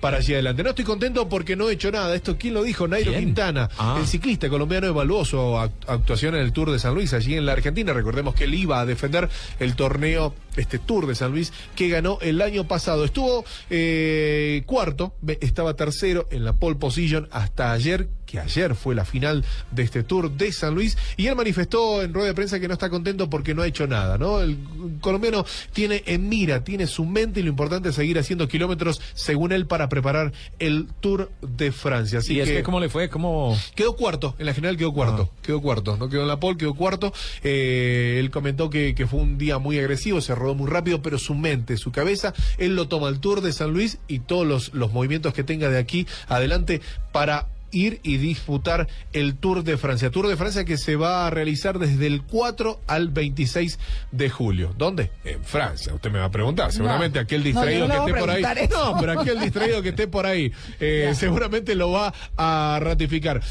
para allá adelante. No estoy contento porque no he hecho nada. Esto, ¿quién lo dijo? Nairo ¿Quién? Quintana, Ah. el ciclista colombiano evaluó su act- actuación en el Tour de San Luis, allí en la Argentina. Recordemos que él iba a defender el torneo, este Tour de San Luis, que ganó el año pasado. Estuvo eh, cuarto, estaba tercero en la pole position hasta ayer, que ayer fue la final de este Tour de San Luis. Y él manifestó en rueda de prensa que no está contento porque no ha hecho nada, ¿no? El colombiano tiene en mira, tiene su mente y lo importante es seguir haciendo kilómetros, según él, para preparar el Tour de Francia. Así ¿Y es que, que cómo le fue? ¿Cómo...? Quedó cuarto, en la general quedó cuarto, quedó cuarto, no quedó en la pole, quedó cuarto. Eh, él comentó que, que fue un día muy agresivo, se rodó muy rápido, pero su mente, su cabeza, él lo toma al Tour de San Luis y todos los, los movimientos que tenga de aquí adelante para ir y disputar el Tour de Francia. Tour de Francia que se va a realizar desde el 4 al 26 de julio. ¿Dónde? En Francia. Usted me va a preguntar. Seguramente aquel distraído no que esté por ahí. eso. No, pero aquel distraído que esté por ahí eh, seguramente lo va a ratificar.